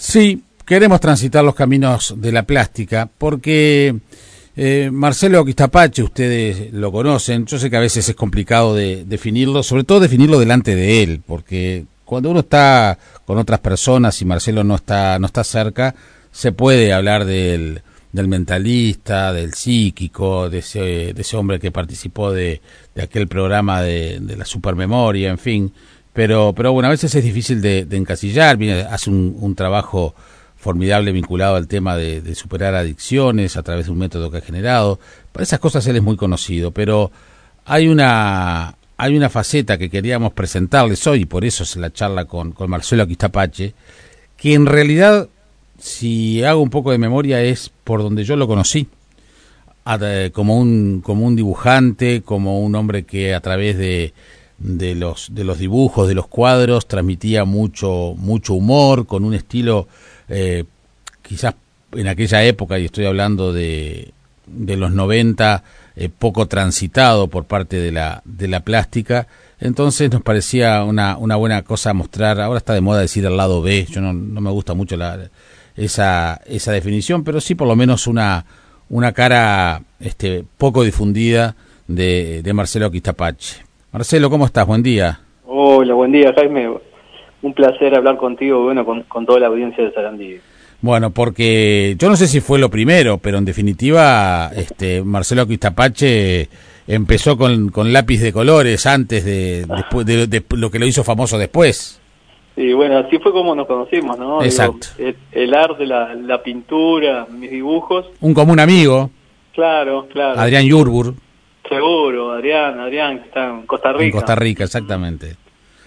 Sí, queremos transitar los caminos de la plástica porque eh, Marcelo Quistapache, ustedes lo conocen, yo sé que a veces es complicado de definirlo, sobre todo definirlo delante de él, porque cuando uno está con otras personas y Marcelo no está, no está cerca, se puede hablar del, del mentalista, del psíquico, de ese, hombre que participó de, de aquel programa de, de, la supermemoria, en fin. Pero, pero bueno, a veces es difícil de, encasillar, viene, hace un, trabajo formidable vinculado al tema de, superar adicciones a través de un método que ha generado. Para esas cosas él es muy conocido, pero hay una, hay una faceta que queríamos presentarles hoy, y por eso es la charla con, con Marcelo Aquistapache, que en realidad si hago un poco de memoria, es por donde yo lo conocí, como un, como un dibujante, como un hombre que a través de, de, los, de los dibujos, de los cuadros, transmitía mucho, mucho humor, con un estilo eh, quizás en aquella época, y estoy hablando de, de los 90, eh, poco transitado por parte de la, de la plástica, entonces nos parecía una, una buena cosa mostrar, ahora está de moda decir el lado B, yo no, no me gusta mucho la, esa, esa definición, pero sí por lo menos una, una cara este, poco difundida de, de Marcelo Quistapache. Marcelo, ¿cómo estás? Buen día. Hola, buen día, Jaime. Un placer hablar contigo, bueno, con, con toda la audiencia de Sarandí. Bueno, porque yo no sé si fue lo primero, pero en definitiva, este Marcelo Quistapache empezó con, con lápiz de colores antes de, después de, de, lo que lo hizo famoso después. Sí, bueno, así fue como nos conocimos, ¿no? Exacto. Digo, el, el, arte, la, la, pintura, mis dibujos. Un común amigo. Claro, claro. Adrián Yurbur. Seguro, Adrián, Adrián, que está en Costa Rica. En Costa Rica, exactamente.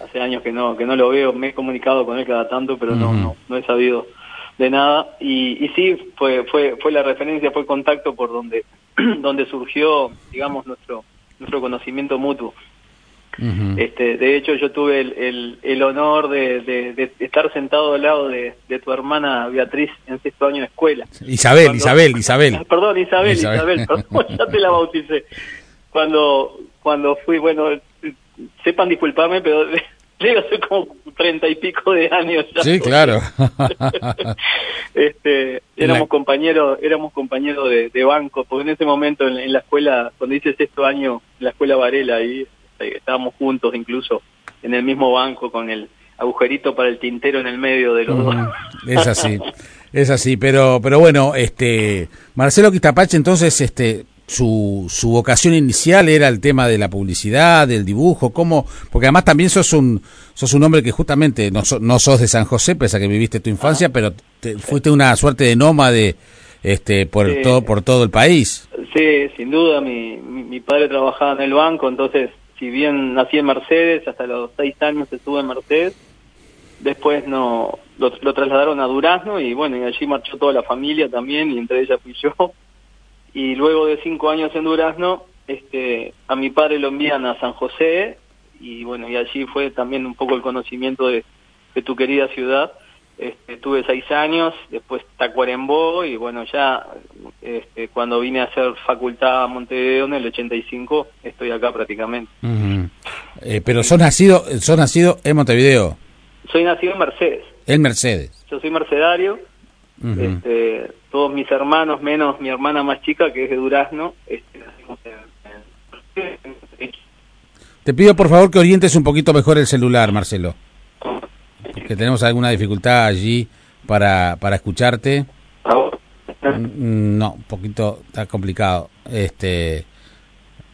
Hace años que no, que no lo veo, me he comunicado con él cada tanto, pero uh -huh. no, no, no he sabido de nada. Y, y sí, fue, fue, fue la referencia, fue el contacto por donde, donde surgió, digamos, nuestro, nuestro conocimiento mutuo. Uh -huh. este, de hecho, yo tuve el, el, el honor de, de, de, estar sentado al lado de, de, tu hermana Beatriz en sexto año de escuela. Isabel, Cuando, Isabel, Isabel. Perdón, Isabel, Isabel, Isabel perdón, ya te la bauticé. Cuando, cuando fui, bueno, sepan disculparme, pero debe hace como treinta y pico de años. Ya sí, claro. este, éramos compañeros, éramos compañeros de, de, banco, porque en ese momento en, en la escuela, cuando hice sexto año, en la escuela Varela, ahí estábamos juntos incluso en el mismo banco con el agujerito para el tintero en el medio de los mm, dos. Es así, es así, pero pero bueno, este Marcelo Quistapache entonces este su, su vocación inicial era el tema de la publicidad, del dibujo, cómo, porque además también sos un sos un hombre que justamente no, so, no sos de San José, pese a que viviste tu infancia, ah, pero te, fuiste una suerte de nómade este por sí. todo por todo el país. Sí, sin duda, mi, mi, mi padre trabajaba en el banco, entonces si bien nací en Mercedes, hasta los seis años estuve en Mercedes, después no lo, lo, trasladaron a Durazno y bueno, y allí marchó toda la familia también, y entre ellas fui yo. Y luego de cinco años en Durazno, este, a mi padre lo envían a San José, y bueno, y allí fue también un poco el conocimiento de, de tu querida ciudad. Este, tuve seis años, después Tacuarembó y bueno, ya este, cuando vine a hacer facultad a Montevideo en el 85, estoy acá prácticamente. Uh -huh. eh, pero sos nacido, sos nacido en Montevideo. Soy nacido en Mercedes. En Mercedes. Yo soy mercedario. Uh -huh. este, todos mis hermanos, menos mi hermana más chica, que es de Durazno, este, Te pido por favor que orientes un poquito mejor el celular, Marcelo que tenemos alguna dificultad allí para, para escucharte. Mm, no, un poquito está complicado. Este,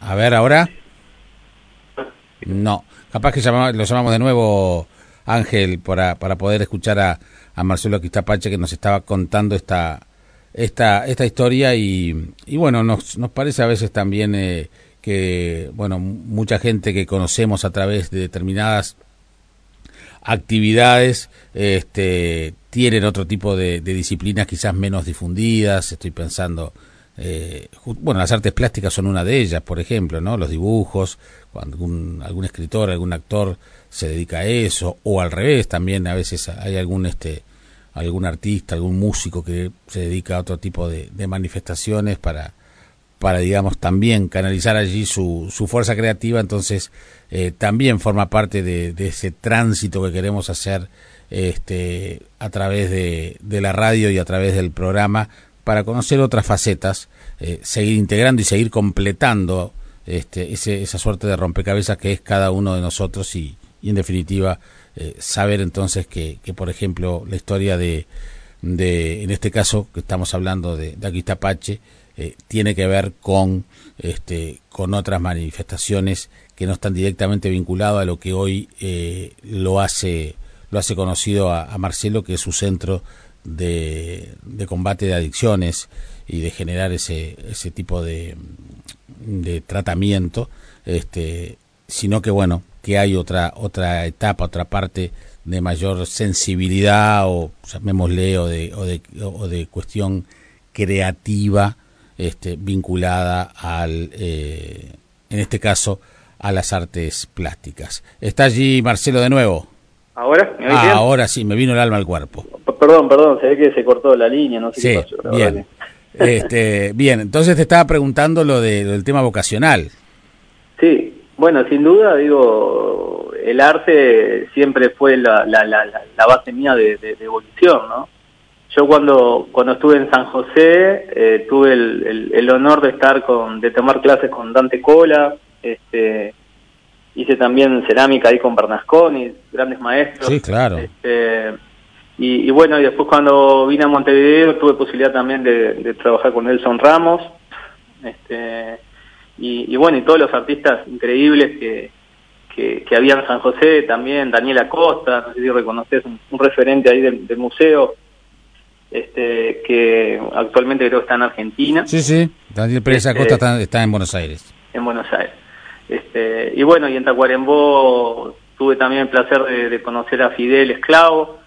a ver ahora. No, capaz que llamamos, lo llamamos de nuevo Ángel para, para poder escuchar a, a Marcelo Quistapache que nos estaba contando esta esta esta historia y, y bueno nos nos parece a veces también eh, que bueno mucha gente que conocemos a través de determinadas actividades este, tienen otro tipo de, disciplinas quizás menos difundidas. Estoy pensando, eh, bueno, las artes plásticas son una de ellas, por ejemplo, ¿no? Los dibujos, cuando algún, algún escritor, algún actor se dedica a eso, o al revés, también a veces hay algún este algún artista, algún músico que se dedica a otro tipo de, manifestaciones para para, digamos, también canalizar allí su, su fuerza creativa, entonces eh, también forma parte de, de, ese tránsito que queremos hacer este, a través de, de la radio y a través del programa para conocer otras facetas, eh, seguir integrando y seguir completando este, ese, esa suerte de rompecabezas que es cada uno de nosotros y, y en definitiva eh, saber entonces que, que, por ejemplo, la historia de, de, en este caso que estamos hablando de, de Aquistapache, eh, tiene que ver con, este, con otras manifestaciones que no están directamente vinculadas a lo que hoy eh, lo hace lo hace conocido a, a, Marcelo, que es su centro de, de, combate de adicciones y de generar ese, ese tipo de, de tratamiento, este, sino que bueno, que hay otra, otra etapa, otra parte de mayor sensibilidad o llamémosle o de, o de, o de cuestión creativa este, vinculada al, eh, en este caso, a las artes plásticas. ¿Está allí Marcelo de nuevo? ¿Ahora? ¿Me ah, ahora sí, me vino el alma al cuerpo. Perdón, perdón, se ve que se cortó la línea, no sé sí, qué pasó. Bien. Este, bien, entonces te estaba preguntando lo, de, lo del tema vocacional. Sí, bueno, sin duda, digo, el arte siempre fue la, la, la, la base mía de, de, de, evolución, ¿no? Yo cuando, cuando estuve en San José eh, tuve el, el, el, honor de estar con, de tomar clases con Dante Cola, este, hice también cerámica ahí con Bernasconi, grandes maestros. Sí, claro. Este, y, y, bueno, y después cuando vine a Montevideo tuve posibilidad también de, de trabajar con Nelson Ramos, este, y, y, bueno, y todos los artistas increíbles que, que, que había en San José, también Daniel Acosta, no sé si reconoces, un, un referente ahí del, del, museo, este que actualmente creo que está en Argentina. Sí, sí, Daniel Pérez este, Acosta está, está en Buenos Aires. En Buenos Aires. Este, y bueno, y en Tacuarembó tuve también el placer de, de, conocer a Fidel Esclavo,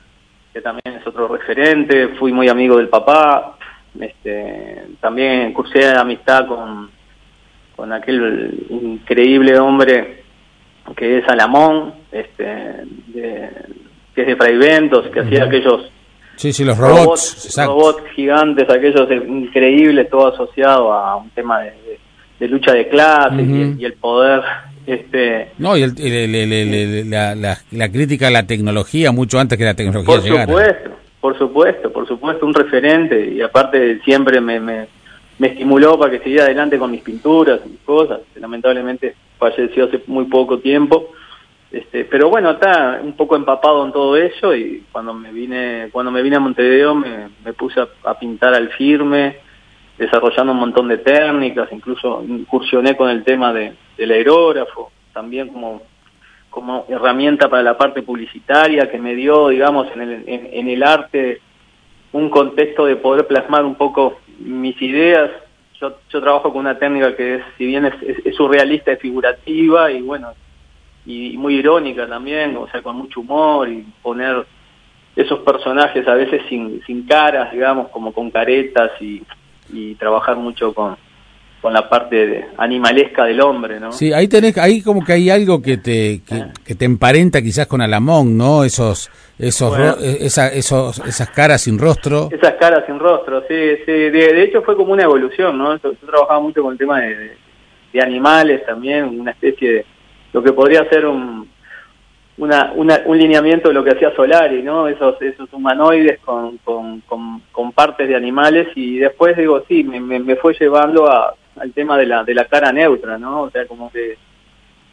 que también es otro referente, fui muy amigo del papá, este, también cursé amistad con, con aquel increíble hombre que es Alamón, este, de, que es de Fraiventos, que uh -huh. hacía aquellos sí, sí, los robots, robots, robots gigantes, aquellos increíbles, todo asociado a un tema de, de de lucha de clases uh -huh. y, y, el poder este no y el, el, el, la, la, la, crítica a la tecnología mucho antes que la tecnología por llegara. supuesto por supuesto por supuesto un referente y aparte siempre me, me, me estimuló para que siguiera adelante con mis pinturas y mis cosas. Lamentablemente falleció hace muy poco tiempo. Este pero bueno está un poco empapado en todo eso y cuando me vine cuando me vine a Montevideo me, puse a, a pintar al firme desarrollando un montón de técnicas, incluso incursioné con el tema de, del aerógrafo, también como, como herramienta para la parte publicitaria que me dio, digamos, en el, en, en el arte un contexto de poder plasmar un poco mis ideas. Yo, yo trabajo con una técnica que es, si bien es, surrealista, es figurativa y bueno, y, y muy irónica también, o sea, con mucho humor y poner esos personajes a veces sin, sin caras, digamos, como con caretas y y trabajar mucho con, con la parte de, animalesca del hombre, ¿no? Sí, ahí tenés, ahí como que hay algo que te, que, ah. que te emparenta quizás con Alamón, ¿no? Esos, esos, bueno, esa, esos, esas caras sin rostro. Esas caras sin rostro, sí, sí. De, de hecho fue como una evolución, ¿no? Yo, yo trabajaba mucho con el tema de, de, de, animales también, una especie de, lo que podría ser un, una, una, un lineamiento de lo que hacía Solari, ¿no? Esos, esos humanoides con, con, con, con partes de animales y después digo, sí, me, me, me fue llevando a, al tema de la, de la cara neutra, ¿no? O sea, como que,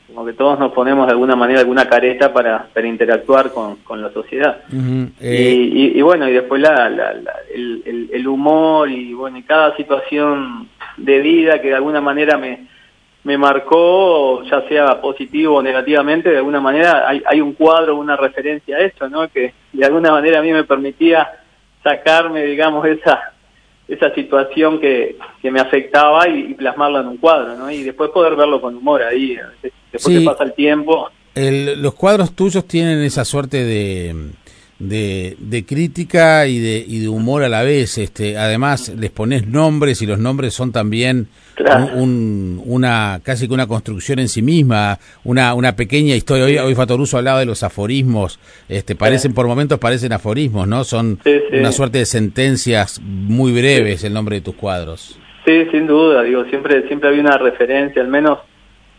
como que todos nos ponemos de alguna manera alguna careta para, para interactuar con, con la sociedad. Uh -huh. eh... y, y, y, bueno, y después la, la, la el, el, el humor y bueno, y cada situación de vida que de alguna manera me me marcó, ya sea positivo o negativamente, de alguna manera hay, hay un cuadro, una referencia a eso, ¿no? Que de alguna manera a mí me permitía sacarme, digamos, esa esa situación que, que me afectaba y, y plasmarla en un cuadro, ¿no? Y después poder verlo con humor ahí, después sí, que pasa el tiempo. El, los cuadros tuyos tienen esa suerte de de, de crítica y de, y de humor a la vez. Este, además, les pones nombres y los nombres son también claro. un, una casi que una construcción en sí misma, una, una pequeña historia. Hoy, hoy Fatoruso hablaba de los aforismos, este, parecen sí. por momentos parecen aforismos, ¿no? Son sí, sí. una suerte de sentencias muy breves el nombre de tus cuadros. Sí, sin duda, digo, siempre, siempre había una referencia, al menos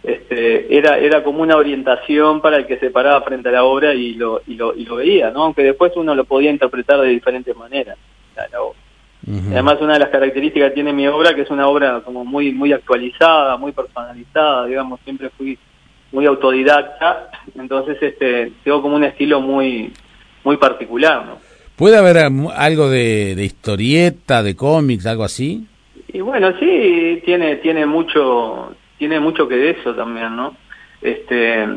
este, era, era como una orientación para el que se paraba frente a la obra y lo, y lo, y lo veía, ¿no? Aunque después uno lo podía interpretar de diferentes maneras, Además, una de las características que tiene mi obra, que es una obra como muy, muy actualizada, muy personalizada, digamos, siempre fui muy autodidacta, entonces este, tengo como un estilo muy, muy particular, ¿no? ¿Puede haber algo de, de historieta, de cómics, algo así? Y bueno, sí, tiene, tiene mucho, tiene mucho que de eso también, ¿no? Este,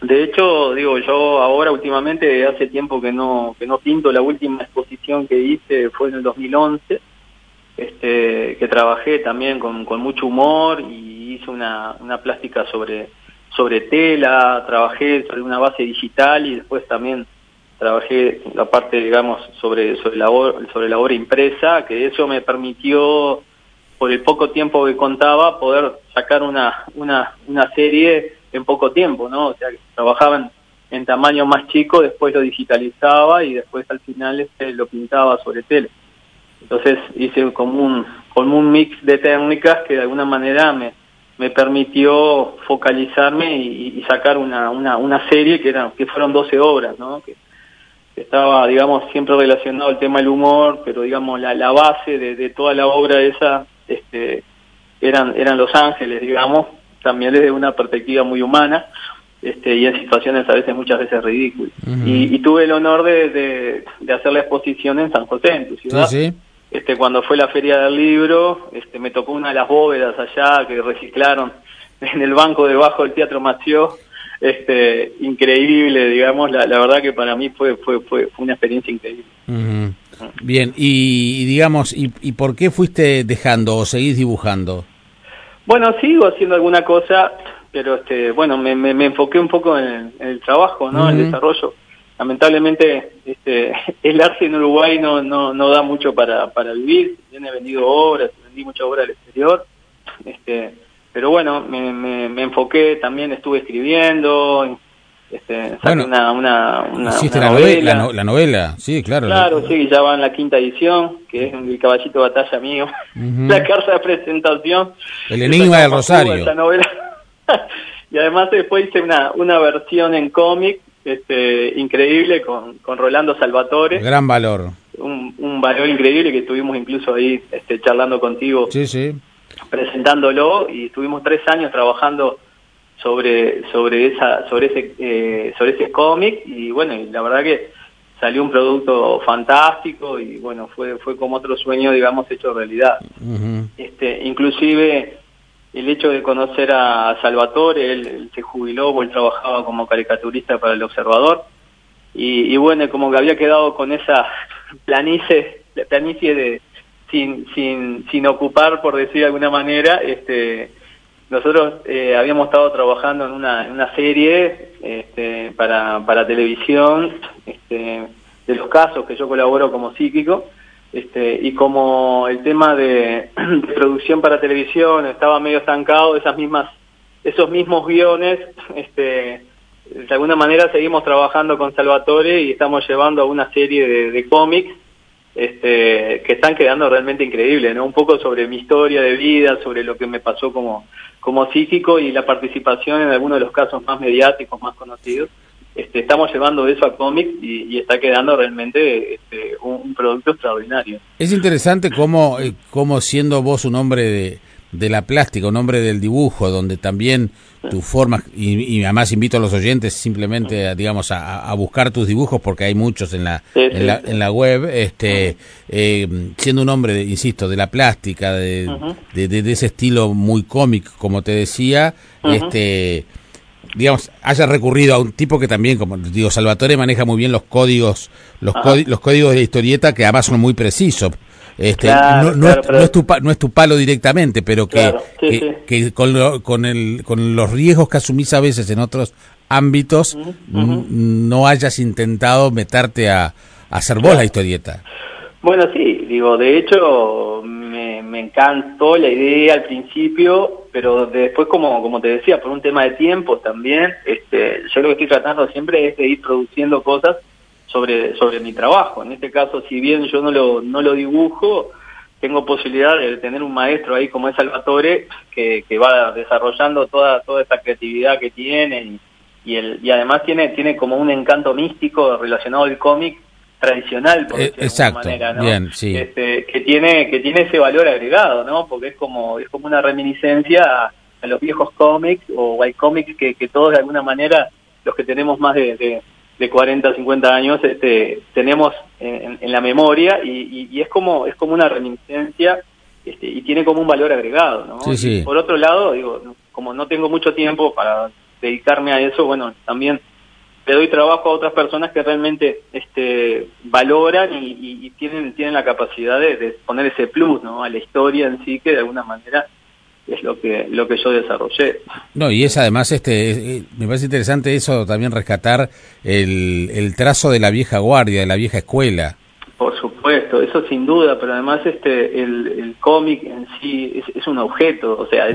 de hecho, digo, yo ahora últimamente hace tiempo que no que no pinto, la última exposición que hice fue en el 2011, este, que trabajé también con, con mucho humor y hice una, una plástica sobre sobre tela, trabajé sobre una base digital y después también trabajé la parte, digamos, sobre sobre la sobre la obra impresa, que eso me permitió por el poco tiempo que contaba, poder sacar una, una, una serie en poco tiempo, ¿no? O sea, que trabajaban en tamaño más chico, después lo digitalizaba y después al final este, lo pintaba sobre tele. Entonces hice como un, como un mix de técnicas que de alguna manera me, me permitió focalizarme y, sacar una, una, una serie que, eran, que fueron 12 obras, ¿no? Que, estaba, digamos, siempre relacionado al tema del humor, pero digamos, la, la base de, de toda la obra esa este, eran, eran Los Ángeles, digamos, también desde una perspectiva muy humana este, y en situaciones a veces muchas veces ridículas. y, tuve el honor de, de, hacer la exposición en San José, en tu ciudad. Este, cuando fue la feria del libro, este, me tocó una de las bóvedas allá que reciclaron en el banco debajo del Teatro Mació, este, increíble, digamos, la, la verdad que para mí fue, fue, fue, una experiencia increíble. Bien, y, digamos, y, y, por qué fuiste dejando o seguís dibujando? Bueno, sigo haciendo alguna cosa, pero este, bueno, me, me, enfoqué un poco en, el trabajo, ¿no? En el desarrollo. Lamentablemente, este, el arte en Uruguay no, no, no da mucho para, para vivir. Tiene vendido obras, vendí mucha obra al exterior. Este, pero bueno, me, me, me enfoqué, también estuve escribiendo, este, bueno, una, una, una, la novela. La, novela, sí, claro. Claro, sí, ya va en la quinta edición, que es el caballito de batalla mío. La carta de presentación. El enigma del Rosario. Esa novela. y además después hice una, una versión en cómic este, increíble con, con Rolando Salvatore. Gran valor. Un, un valor increíble que estuvimos incluso ahí este, charlando contigo. Sí, sí. Presentándolo y estuvimos tres años trabajando sobre sobre esa sobre ese eh, sobre ese cómic. Y bueno y la verdad que salió un producto fantástico y bueno fue fue como otro sueño digamos hecho realidad. Este inclusive el hecho de conocer a Salvatore él, se jubiló él trabajaba como caricaturista para el Observador. Y, y bueno como que había quedado con esa planicie planicie de sin sin sin ocupar por decir de alguna manera este nosotros eh, habíamos estado trabajando en una, serie este, para, para televisión este, de los casos que yo colaboro como psíquico este, y como el tema de, producción para televisión estaba medio estancado, esas mismas, esos mismos guiones, este, de alguna manera seguimos trabajando con Salvatore y estamos llevando a una serie de cómics este, que están quedando realmente increíbles, ¿no? Un poco sobre mi historia de vida, sobre lo que me pasó como, como psíquico y la participación en algunos de los casos más mediáticos, más conocidos. Este, estamos llevando eso a cómics y, está quedando realmente este, un, producto extraordinario. Es interesante cómo, eh, cómo siendo vos un hombre de, de la plástica, un hombre del dibujo, donde también tu forma, y, además invito a los oyentes simplemente, a, digamos, a, buscar tus dibujos, porque hay muchos en la, en, la web, este, eh, siendo un hombre, insisto, de la plástica, de, de, ese estilo muy cómic, como te decía, este digamos, haya recurrido a un tipo que también, como digo, Salvatore maneja muy bien los códigos, los, los códigos de la historieta que además son muy precisos. Este, no, no, es, tu, no es tu palo directamente, pero que, que, con, con, el, con los riesgos que asumís a veces en otros ámbitos, no hayas intentado meterte a, hacer vos la historieta. Bueno, sí, digo, de hecho me, me encantó la idea al principio, pero después, como, como te decía, por un tema de tiempo también, este, yo lo que estoy tratando siempre es de ir produciendo cosas sobre, sobre mi trabajo. En este caso, si bien yo no lo, no lo dibujo, tengo posibilidad de tener un maestro ahí como es Salvatore, que, que va desarrollando toda, toda esa creatividad que tiene y, y, el, y además tiene, tiene como un encanto místico relacionado al cómic tradicional, por eh, exacto, manera, ¿no? Bien, sí. Este, que tiene que tiene ese valor agregado, ¿no? Porque es como es como una reminiscencia a, los viejos cómics o hay cómics que, que todos de alguna manera los que tenemos más de de 40, 50 años este, tenemos en, la memoria y, y, es como es como una reminiscencia este, y tiene como un valor agregado. ¿no? por otro lado, digo, como no tengo mucho tiempo para dedicarme a eso, bueno, también le doy trabajo a otras personas que realmente este, valoran y, tienen, tienen la capacidad de, de poner ese plus ¿no? a la historia en sí que de alguna manera es lo que lo que yo desarrollé. No, y es además este eh, me parece interesante eso también rescatar el, el trazo de la vieja guardia, de la vieja escuela. Por supuesto, eso sin duda, pero además este el, el cómic en sí es, un objeto, o sea,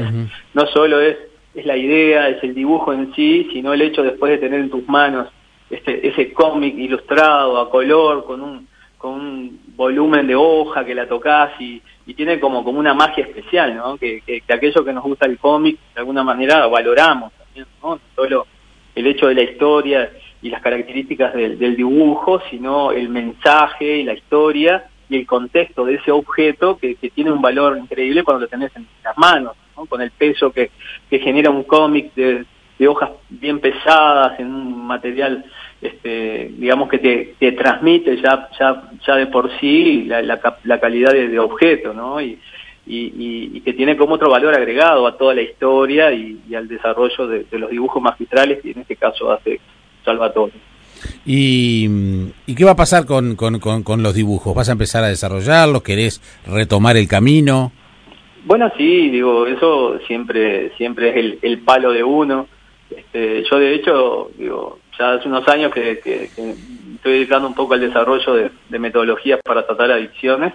no solo es es la idea, es el dibujo en sí, sino el hecho después de tener en tus manos este ese cómic ilustrado a color con un con un volumen de hoja que la tocas y, y tiene como, como una magia especial, ¿no? Que, que, aquello que nos gusta el cómic, de alguna manera valoramos también, ¿no? Solo el hecho de la historia y las características del, dibujo, sino el mensaje y la historia y el contexto de ese objeto que, que tiene un valor increíble cuando lo tenés en las manos, ¿no? con el peso que, que genera un cómic de hojas bien pesadas, en un material este, digamos que te, te transmite ya, ya, ya de por sí la, la, calidad de, objeto, ¿no? Y, y, y, que tiene como otro valor agregado a toda la historia y, al desarrollo de, los dibujos magistrales que en este caso hace Salvatore. ¿Y, ¿Y qué va a pasar con, con, con, los dibujos? ¿Vas a empezar a desarrollarlos? ¿Querés retomar el camino? Bueno, sí, digo, eso siempre, siempre es el, el palo de uno. Este, yo de hecho, digo, ya hace unos años que, estoy dedicando un poco al desarrollo de, metodologías para tratar adicciones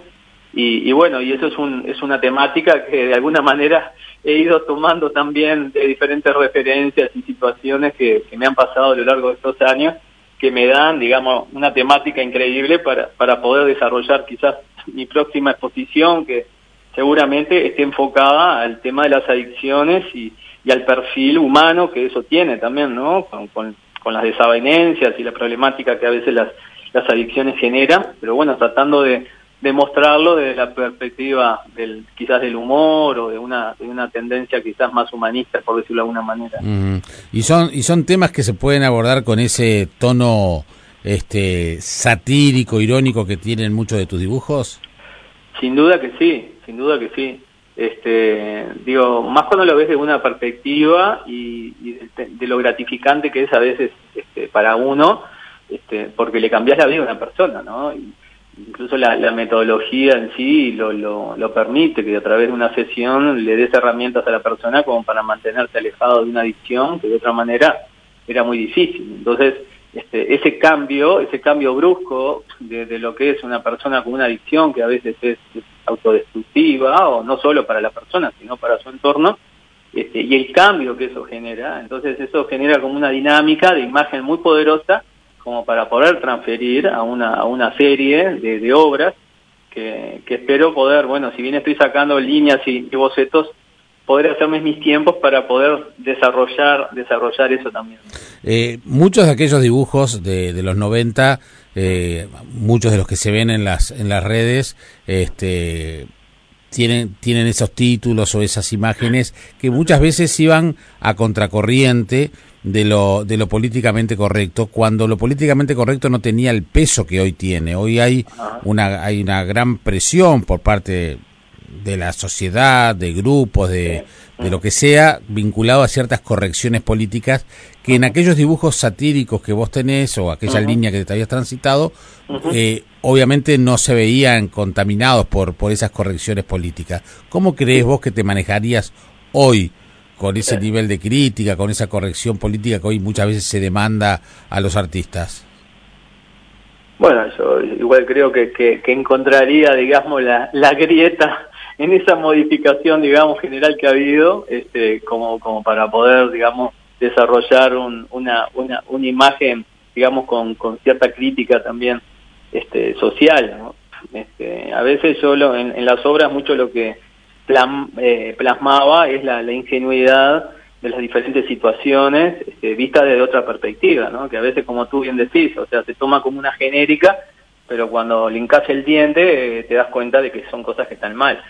y, bueno, y eso es, un, es una temática que de alguna manera he ido tomando también de diferentes referencias y situaciones que, me han pasado a lo largo de estos años que me dan, digamos, una temática increíble para, para poder desarrollar quizás mi próxima exposición que seguramente esté enfocada al tema de las adicciones y, y al perfil humano que eso tiene también, ¿no? con las desavenencias y la problemática que a veces las, las adicciones generan, pero bueno, tratando de, de mostrarlo desde la perspectiva del quizás del humor o de una, de una tendencia quizás más humanista, por decirlo de alguna manera. Y son y son temas que se pueden abordar con ese tono este satírico, irónico que tienen muchos de tus dibujos. Sin duda que sí, sin duda que sí este digo más cuando lo ves de una perspectiva y, de, lo gratificante que es a veces este, para uno este, porque le cambias la vida a una persona no incluso la, metodología en sí lo, lo, permite que a través de una sesión le des herramientas a la persona como para mantenerse alejado de una adicción que de otra manera era muy difícil. Entonces este, ese cambio, ese cambio brusco de, lo que es una persona con una adicción que a veces es, autodestructiva o no solo para la persona sino para su entorno este, y el cambio que eso genera, entonces eso genera como una dinámica de imagen muy poderosa como para poder transferir a una, a una serie de, obras que, que, espero poder, bueno, si bien estoy sacando líneas y bocetos, poder hacerme mis tiempos para poder desarrollar desarrollar eso también. Eh, muchos de aquellos dibujos de, de los 90, eh, muchos de los que se ven en las en las redes, este tienen tienen esos títulos o esas imágenes que muchas veces iban a contracorriente de lo de lo políticamente correcto cuando lo políticamente correcto no tenía el peso que hoy tiene. Hoy hay una hay una gran presión por parte de la sociedad, de grupos, de, de, lo que sea, vinculado a ciertas correcciones políticas que en aquellos dibujos satíricos que vos tenés o aquella línea que te habías transitado, eh, obviamente no se veían contaminados por, por esas correcciones políticas. ¿Cómo crees vos que te manejarías hoy con ese nivel de crítica, con esa corrección política que hoy muchas veces se demanda a los artistas? Bueno, yo igual creo que, que, encontraría, digamos, la, la grieta en esa modificación, digamos, general que ha habido, este, como, como para poder, digamos, desarrollar un, una, una, una imagen, digamos, con, con cierta crítica también este, social. Este, a veces yo lo, en, las obras mucho lo que eh, plasmaba es la, ingenuidad de las diferentes situaciones este, vistas desde otra perspectiva, ¿no? que a veces como tú bien decís, o sea, se toma como una genérica, pero cuando lincas el diente eh, te das cuenta de que son cosas que están mal.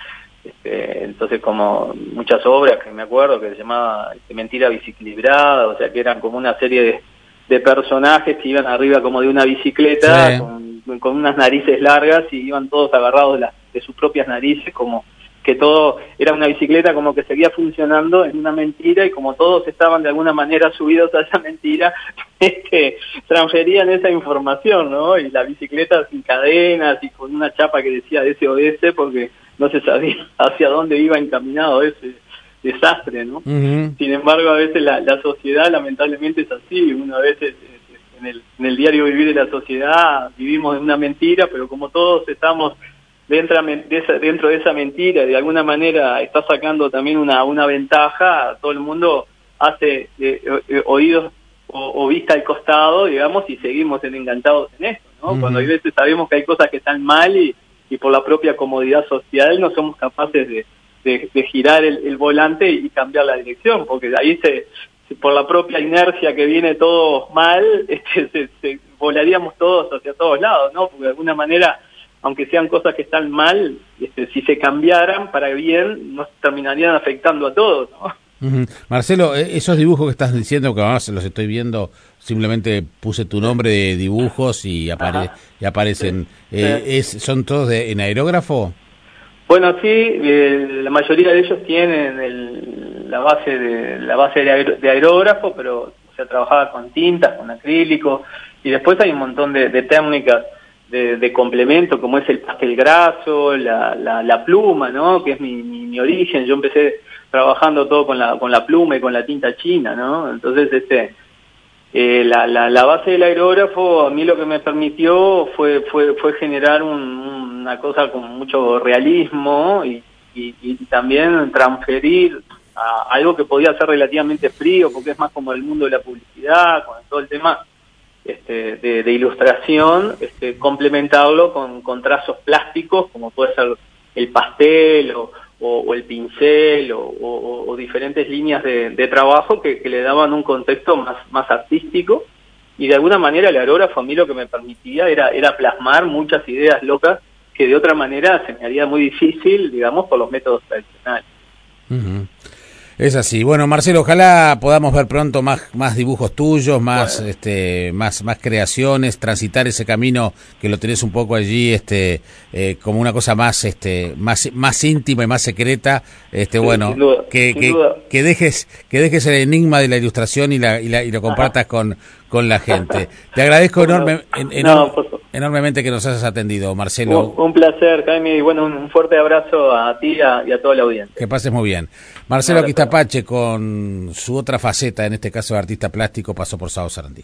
Este, entonces como muchas obras que me acuerdo que se llamaba este, Mentira Biciclibrada, o sea que eran como una serie de, de personajes que iban arriba como de una bicicleta con, con, unas narices largas y iban todos agarrados de, de sus propias narices como que todo era una bicicleta como que seguía funcionando en una mentira y como todos estaban de alguna manera subidos a esa mentira, este, transferían esa información, ¿no? Y la bicicleta sin cadenas y con una chapa que decía SOS porque no se sabía hacia dónde iba encaminado ese desastre, ¿no? Sin embargo, a veces la, la, sociedad lamentablemente es así, una vez en el, en el diario vivir de la sociedad vivimos en una mentira, pero como todos estamos dentro de, esa, dentro de esa mentira, de alguna manera está sacando también una, una ventaja, todo el mundo hace eh, eh, oídos o, vista al costado, digamos, y seguimos encantados en esto, ¿no? Cuando hay veces sabemos que hay cosas que están mal y, y por la propia comodidad social no somos capaces de, de, girar el, volante y cambiar la dirección, porque ahí se, por la propia inercia que viene todo mal, este, se, volaríamos todos hacia todos lados, ¿no? Porque de alguna manera aunque sean cosas que están mal, este, si se cambiaran para bien, nos terminarían afectando a todos. Marcelo, e-, esos dibujos que estás diciendo, que además los estoy viendo, simplemente puse tu nombre de dibujos y, y aparecen. Eh, Es, ¿Son todos de, en aerógrafo? Bueno, sí, eh, la mayoría de ellos tienen el, la base de la base de, aerógrafo, pero se trabajaba con tintas, con acrílico, y después hay un montón de técnicas de, complemento como es el pastel graso, la, la, pluma, ¿no? Que es mi, mi, origen. Yo empecé trabajando todo con la, con la pluma y con la tinta china, ¿no? Entonces, este, eh, la, la, la, base del aerógrafo a mí lo que me permitió fue, fue, fue generar una cosa con mucho realismo y, y, también transferir a algo que podía ser relativamente frío, porque es más como el mundo de la publicidad, con todo el tema este, de, ilustración, este, complementarlo con, trazos plásticos, como puede ser el pastel o, el pincel o, diferentes líneas de, trabajo que, le daban un contexto más, más artístico. Y de alguna manera el aerógrafo a mí lo que me permitía era, era plasmar muchas ideas locas que de otra manera se me haría muy difícil, digamos, por los métodos tradicionales. Es así. Bueno, Marcelo, ojalá podamos ver pronto más, más dibujos tuyos, más, este, más, más creaciones, transitar ese camino que lo tenés un poco allí, este, eh, como una cosa más, este, más, más íntima y más secreta. Este, bueno, que, que, que, dejes, que dejes el enigma de la ilustración y la, y, la, y lo compartas con, con la gente. Te agradezco enorme, enormemente que nos hayas atendido, Marcelo. Un, placer, Jaime, y bueno, un fuerte abrazo a ti y a, toda la audiencia. Que pases muy bien. Marcelo Quistapache con su otra faceta, en este caso de artista plástico, pasó por Sao Sarandí.